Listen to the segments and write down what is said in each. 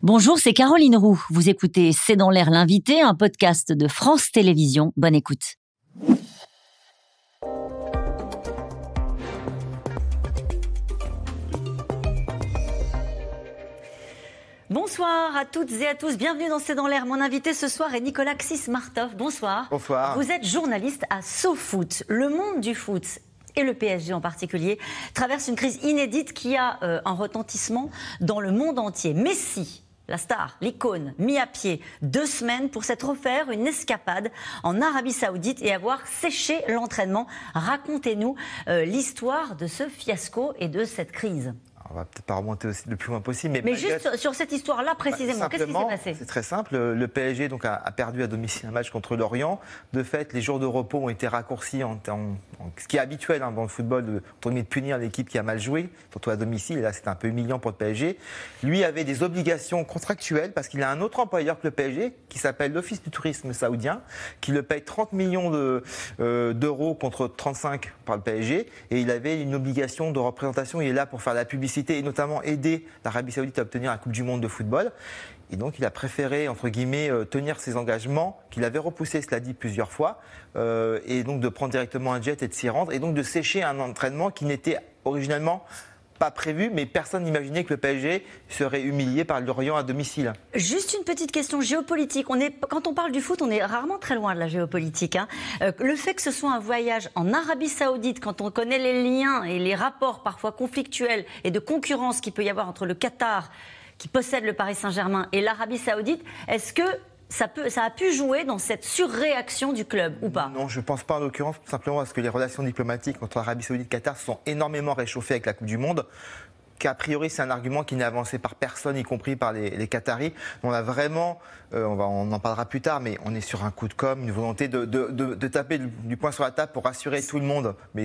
Bonjour, c'est Caroline Roux. Vous écoutez C'est dans l'air l'invité, un podcast de France Télévisions. Bonne écoute. Bonsoir à toutes et à tous. Bienvenue dans C'est dans l'air. Mon invité ce soir est Nicolas Xis-Martov. Bonsoir. Bonsoir. Vous êtes journaliste à SoFoot. Le monde du foot et le PSG en particulier, traverse une crise inédite qui a euh, un retentissement dans le monde entier. Messi, la star, l'icône, mis à pied deux semaines pour s'être offert une escapade en Arabie Saoudite et avoir séché l'entraînement. Racontez-nous euh, l'histoire de ce fiasco et de cette crise on va peut-être pas remonter aussi le plus loin possible. Mais, juste sur, cette histoire-là précisément, qu'est-ce qui s'est passé C'est très simple. Le PSG donc, a, perdu à domicile un match contre l'Orient. De fait, les jours de repos ont été raccourcis, en, ce qui est habituel hein, dans le football, de, de punir l'équipe qui a mal joué, surtout à domicile. Et là, c'est un peu humiliant pour le PSG. Lui avait des obligations contractuelles parce qu'il a un autre employeur que le PSG, qui s'appelle l'Office du tourisme saoudien, qui le paye 30 millions euh, d'euros contre 35 par le PSG. Et il avait une obligation de représentation. Il est là pour faire la publicité et notamment aider l'Arabie Saoudite à obtenir la Coupe du Monde de football. Et donc, il a préféré, entre guillemets, euh, tenir ses engagements, qu'il avait repoussé, cela dit, plusieurs fois, euh, et donc de prendre directement un jet et de s'y rendre, et donc de sécher un entraînement qui n'était originellement pas prévu, mais personne n'imaginait que le PSG serait humilié par l'Orient à domicile. Juste une petite question géopolitique. Quand on parle du foot, on est rarement très loin de la géopolitique. Hein. Euh, le fait que ce soit un voyage en Arabie Saoudite, quand on connaît les liens et les rapports parfois conflictuels et de concurrence qu'il peut y avoir entre le Qatar qui possède le Paris Saint-Germain et l'Arabie Saoudite, est-ce que ça, a pu jouer dans cette surréaction du club ou pas? Non, je ne pense pas en l'occurrence, simplement parce que les relations diplomatiques entre l'Arabie Saoudite et Qatar sont énormément réchauffées avec la Coupe du Monde qu'a priori c'est un argument qui n'est avancé par personne, y compris par les, les Qataris. On a vraiment, euh, on, va, on en parlera plus tard, mais on est sur un coup de com, une volonté de, de, de, taper du, poing sur la table pour rassurer tout le monde. Mais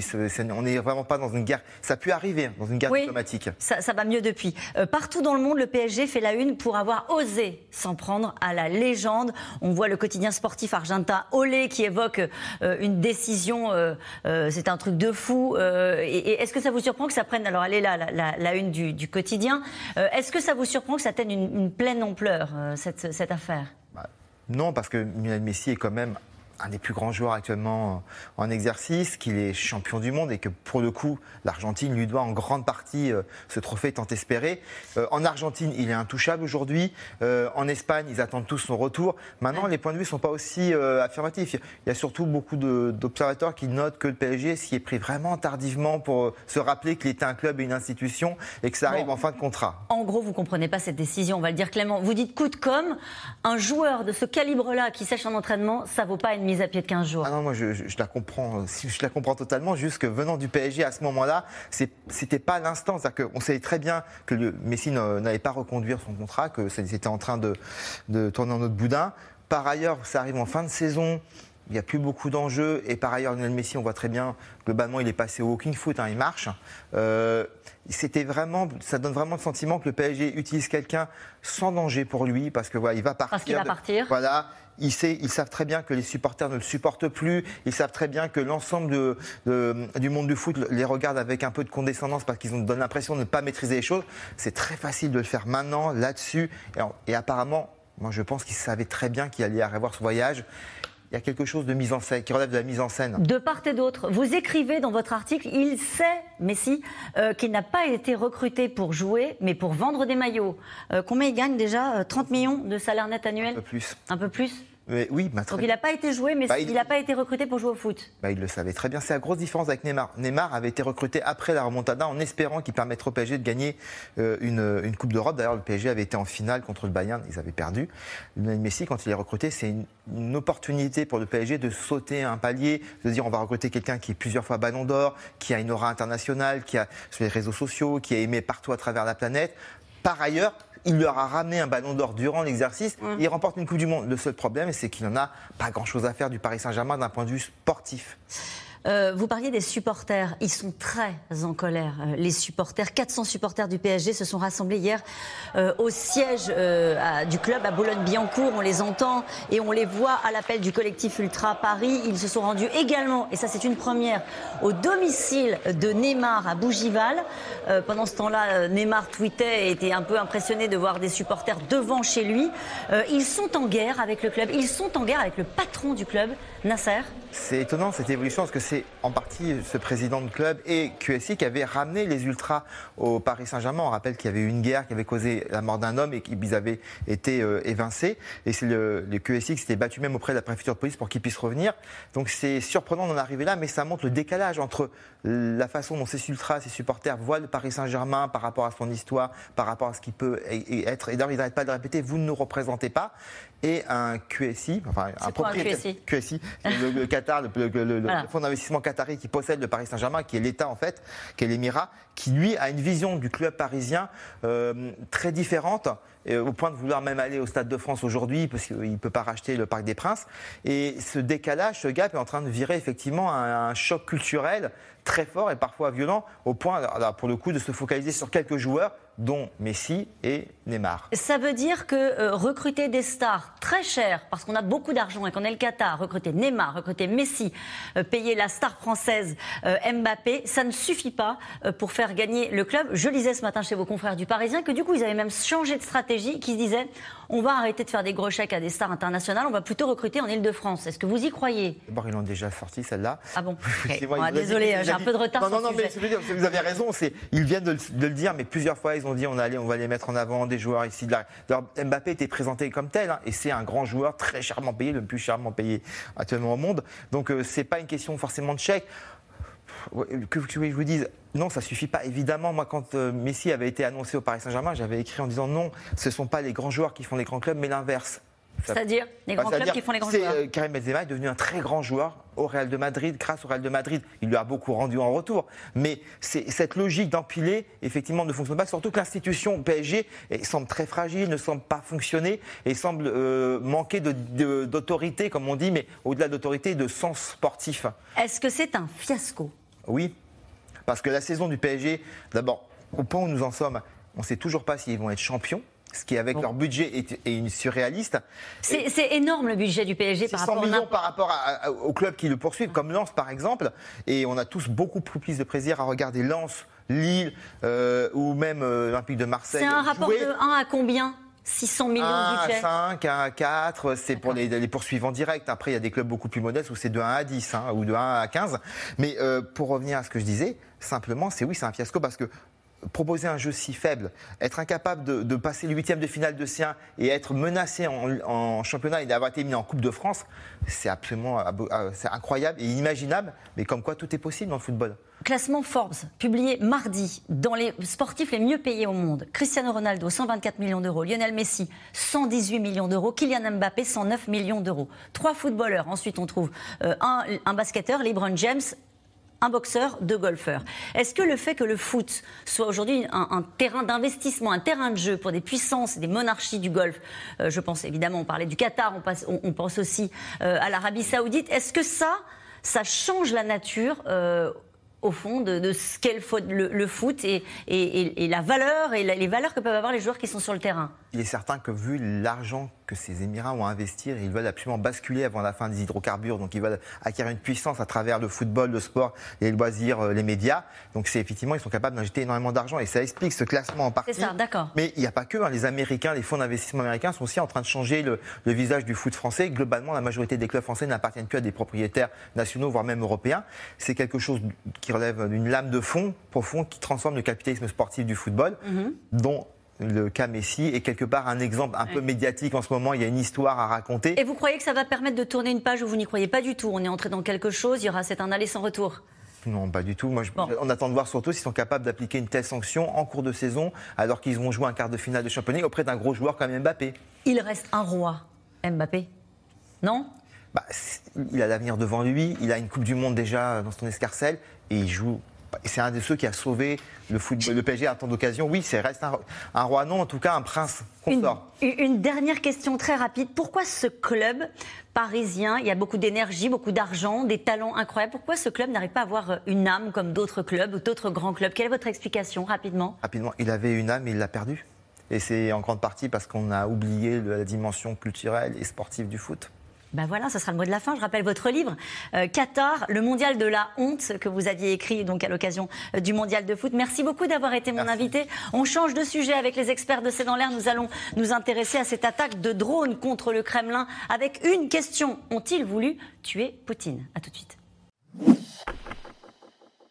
on n'est vraiment pas dans une guerre. Ça a pu arriver dans une guerre diplomatique. Ça, ça, va mieux depuis. Euh, partout dans le monde, le PSG fait la une pour avoir osé s'en prendre à la légende. On voit le quotidien sportif argentin Olé qui évoque euh, une décision, c'est un truc de fou. et, est-ce que ça vous surprend que ça prenne alors allez là la, la, la une du, quotidien. Euh, est-ce que ça vous surprend que ça atteigne une, pleine ampleur, euh, cette, affaire? Bah, Non, parce que Milan Messi est quand même un des plus grands joueurs actuellement en exercice, qu'il est champion du monde et que pour le coup, l'Argentine lui doit en grande partie euh, ce trophée tant espéré. Euh, en Argentine, il est intouchable aujourd'hui. Euh, en Espagne, ils attendent tous son retour. Maintenant, les points de vue ne sont pas aussi affirmatifs. Il y a surtout beaucoup d'observateurs qui notent que le PSG s'y est pris vraiment tardivement pour se rappeler qu'il était un club et une institution et que ça arrive en fin de contrat. En gros, vous ne comprenez pas cette décision, on va le dire clairement. Vous dites coup de com', un joueur de ce calibre-là qui sèche un entraînement, ça vaut pas une à pied de 15 jours. Ah non, moi je, la comprends, je la comprends totalement. Juste que venant du PSG à ce moment-là, c'était pas l'instant. C'est-à-dire savait très bien que le Messi n'allait pas reconduire son contrat, que c'était en train de, de tourner en autre boudin. Par ailleurs, ça arrive en fin de saison. Il n'y a plus beaucoup d'enjeux. Et par ailleurs, Lionel Messi, on voit très bien, globalement, il est passé au walking foot, hein, il marche. Euh, c'était vraiment, ça donne vraiment le sentiment que le PSG utilise quelqu'un sans danger pour lui, parce que voilà, il va partir. Parce qu'il va partir. Voilà. Ils, ils, savent très bien que les supporters ne le supportent plus. Ils savent très bien que l'ensemble du monde du foot les regarde avec un peu de condescendance parce qu'ils ont donné l'impression de ne pas maîtriser les choses. C'est très facile de le faire maintenant, là-dessus. Et, et apparemment, moi je pense qu'ils savaient très bien qu'il allait avoir ce voyage il y a quelque chose de mise en scène, qui relève de la mise en scène. De part et d'autre. Vous écrivez dans votre article, il sait, Messi, euh, qu'il n'a pas été recruté pour jouer, mais pour vendre des maillots. Euh, combien il gagne déjà 30 euh, millions de salaire net annuel Un peu plus. Un peu plus? Oui, Donc il n'a pas été joué, mais bah, il n'a pas été recruté pour jouer au foot. Bah, il le savait très bien. C'est la grosse différence avec Neymar. Neymar avait été recruté après la remontada en espérant qu'il permettrait au PSG de gagner euh, une, Coupe d'Europe. D'ailleurs, le PSG avait été en finale contre le Bayern, ils avaient perdu. Messi, quand il est recruté, c'est une, une, opportunité pour le PSG de sauter un palier, de dire on va recruter quelqu'un qui est plusieurs fois ballon d'or, qui a une aura internationale, qui a sur les réseaux sociaux, qui est aimé partout à travers la planète. Par ailleurs, il leur a ramené un ballon d'or durant l'exercice. Il remporte une Coupe du Monde. Le seul problème, c'est qu'il n'en a pas grand-chose à faire du Paris Saint-Germain d'un point de vue sportif. Euh, vous parliez des supporters. Ils sont très en colère, euh, les supporters. 400 supporters du PSG se sont rassemblés hier euh, au siège du club à Boulogne-Billancourt. On les entend et on les voit à l'appel du collectif Ultra Paris. Ils se sont rendus également, et ça c'est une première, au domicile de Neymar à Bougival. pendant ce temps-là, Neymar tweetait et était un peu impressionné de voir des supporters devant chez lui. ils sont en guerre avec le club. Ils sont en guerre avec le patron du club, Nasser. C'est étonnant cette évolution parce que c'est en partie ce président de club et QSI qui avait ramené les ultras au Paris Saint-Germain. On rappelle qu'il y avait eu une guerre qui avait causé la mort d'un homme et qu'ils avaient été euh, évincés. Et c'est le, QSI qui s'était battu même auprès de la préfecture de police pour qu'ils puissent revenir. Donc c'est surprenant d'en arriver là, mais ça montre le décalage entre la façon dont ces ultras, ces supporters voient le Paris Saint-Germain par rapport à son histoire, par rapport à ce qu'il peut être. Et d'ailleurs, ils n'arrêtent pas de répéter, vous ne nous représentez pas. Et un QSI, enfin un propriétaire QSI, le, Qatar, le, fonds d'investissement qatari qui possède le Paris Saint-Germain, qui est l'État en fait, qui est l'Émirat, qui lui a une vision du club parisien euh, très différente au point de vouloir même aller au Stade de France aujourd'hui, parce qu'il ne peut pas racheter le Parc des Princes. Et ce décalage, ce gap est en train de virer effectivement un, un choc culturel très fort et parfois violent, au point, pour le coup, de se focaliser sur quelques joueurs dont Messi et Neymar. Ça veut dire que euh, recruter des stars très chères, parce qu'on a beaucoup d'argent et qu'on est le Qatar, recruter Neymar, recruter Messi, euh, payer la star française euh, Mbappé, ça ne suffit pas pour faire gagner le club. Je lisais ce matin chez vos confrères du Parisien que du coup ils avaient même changé de stratégie, qui se disaient on va arrêter de faire des gros chèques à des stars internationales, on va plutôt recruter en Ile-de-France. Est-ce que vous y croyez? D'abord, ils l'ont déjà sorti, celle-là. Ah bon ah, Désolé, j'ai un peu de retard. Non, non, non, mais vous avez raison, ils viennent de, le dire, mais plusieurs fois, ils ont dit on, va les mettre en avant, des joueurs ici. De Mbappé était présenté comme tel, hein, et c'est un grand joueur très chèrement payé, le plus chèrement payé actuellement au monde. Donc, euh, c'est pas une question forcément de chèque que, que je vous dise, non, ça suffit pas. Évidemment, moi, quand euh, Messi avait été annoncé au Paris Saint-Germain, j'avais écrit en disant non, ce ne sont pas les grands joueurs qui font les grands clubs, mais l'inverse. C'est-à-dire les grands clubs qui font les grands joueurs. Euh, Karim Benzema est devenu un très grand joueur au Real de Madrid, grâce au Real de Madrid. Il lui a beaucoup rendu en retour. Mais cette logique d'empiler, effectivement, ne fonctionne pas. Surtout que l'institution PSG semble très fragile, ne semble pas fonctionner et semble euh, manquer d'autorité, comme on dit, mais au-delà d'autorité, de sens sportif. Est-ce que c'est un fiasco? Oui, parce que la saison du PSG, d'abord, au point où nous en sommes, on ne sait toujours pas s'ils vont être champions ce qui avec leur budget est, surréaliste. C'est énorme le budget du PSG par rapport 100 millions par rapport aux clubs qui le poursuivent, comme Lens par exemple. Et on a tous beaucoup plus de plaisir à regarder Lens, Lille euh, ou même euh, l'Olympique de Marseille. C'est un rapport de 1 à combien? 600 millions de budget 1 à 5, 1 à 4, c'est pour les, les, poursuivants directs. Après, il y a des clubs beaucoup plus modestes où c'est de 1 à 10 hein, ou de 1 à 15. Mais euh, pour revenir à ce que je disais, simplement, c'est oui, c'est un fiasco parce que proposer un jeu si faible, être incapable de, passer le huitième de finale de C1 et être menacé en, championnat et d'avoir été mis en Coupe de France, c'est absolument euh, incroyable et inimaginable. Mais comme quoi, tout est possible dans le football. Classement Forbes, publié mardi, dans les sportifs les mieux payés au monde. Cristiano Ronaldo, 124 millions d'euros. Lionel Messi, 118 millions d'euros. Kylian Mbappé, 109 millions d'euros. Trois footballeurs. Ensuite, on trouve euh, un, un basketteur, LeBron James, un boxeur, deux golfeurs. Est-ce que le fait que le foot soit aujourd'hui un, terrain d'investissement, un terrain de jeu pour des puissances, des monarchies du golf, euh, je pense évidemment, on parlait du Qatar, on, pense aussi euh, à l'Arabie saoudite, est-ce que ça, ça change la nature euh, au fond de, ce qu'est le, foot et, la valeur et les valeurs que peuvent avoir les joueurs qui sont sur le terrain? Il est certain que vu l'argent que ces Émirats vont investir, ils veulent absolument basculer avant la fin des hydrocarbures, donc ils veulent acquérir une puissance à travers le football, le sport, les loisirs, euh, les médias. Donc c'est effectivement, ils sont capables d'injecter énormément d'argent et ça explique ce classement en partie. C'est ça, d'accord. Mais il n'y a pas que, hein. les Américains, les fonds d'investissement américains sont aussi en train de changer le, visage du foot français. Globalement, la majorité des clubs français n'appartiennent plus à des propriétaires nationaux, voire même européens. C'est quelque chose qui relève d'une lame de fond profond qui transforme le capitalisme sportif du football, mm-hmm. dont le cas Messi est quelque part un exemple un peu médiatique en ce moment. Il y a une histoire à raconter. Et vous croyez que ça va permettre de tourner une page où vous n'y croyez pas du tout? On est entré dans quelque chose, il y aura c'est un aller sans retour non, pas du tout. Moi, on attend de voir surtout s'ils sont capables d'appliquer une telle sanction en cours de saison, alors qu'ils vont jouer un quart de finale de championnat auprès d'un gros joueur comme Mbappé. Il reste un roi, Mbappé, non? Bah, Il a l'avenir devant lui. Il a une Coupe du Monde déjà dans son escarcelle et il joue c'est un de ceux qui a sauvé le, football, le PSG à tant d'occasions. Oui, c'est reste un, roi, non, en tout cas un prince consort. Une, une dernière question très rapide. Pourquoi ce club parisien, il y a beaucoup d'énergie, beaucoup d'argent, des talents incroyables. Pourquoi ce club n'arrive pas à avoir une âme comme d'autres clubs ou d'autres grands clubs? Quelle est votre explication, rapidement? Rapidement, il avait une âme et il l'a perdue. Et c'est en grande partie parce qu'on a oublié la dimension culturelle et sportive du foot. Ben voilà, ça sera le mot de la fin. Je rappelle votre livre, euh, Qatar, le mondial de la honte, que vous aviez écrit donc à l'occasion euh, du mondial de foot. Merci beaucoup d'avoir été mon invité. On change de sujet avec les experts de C'est dans l'air. Nous allons nous intéresser à cette attaque de drones contre le Kremlin avec une question. Ont-ils voulu tuer Poutine? À tout de suite.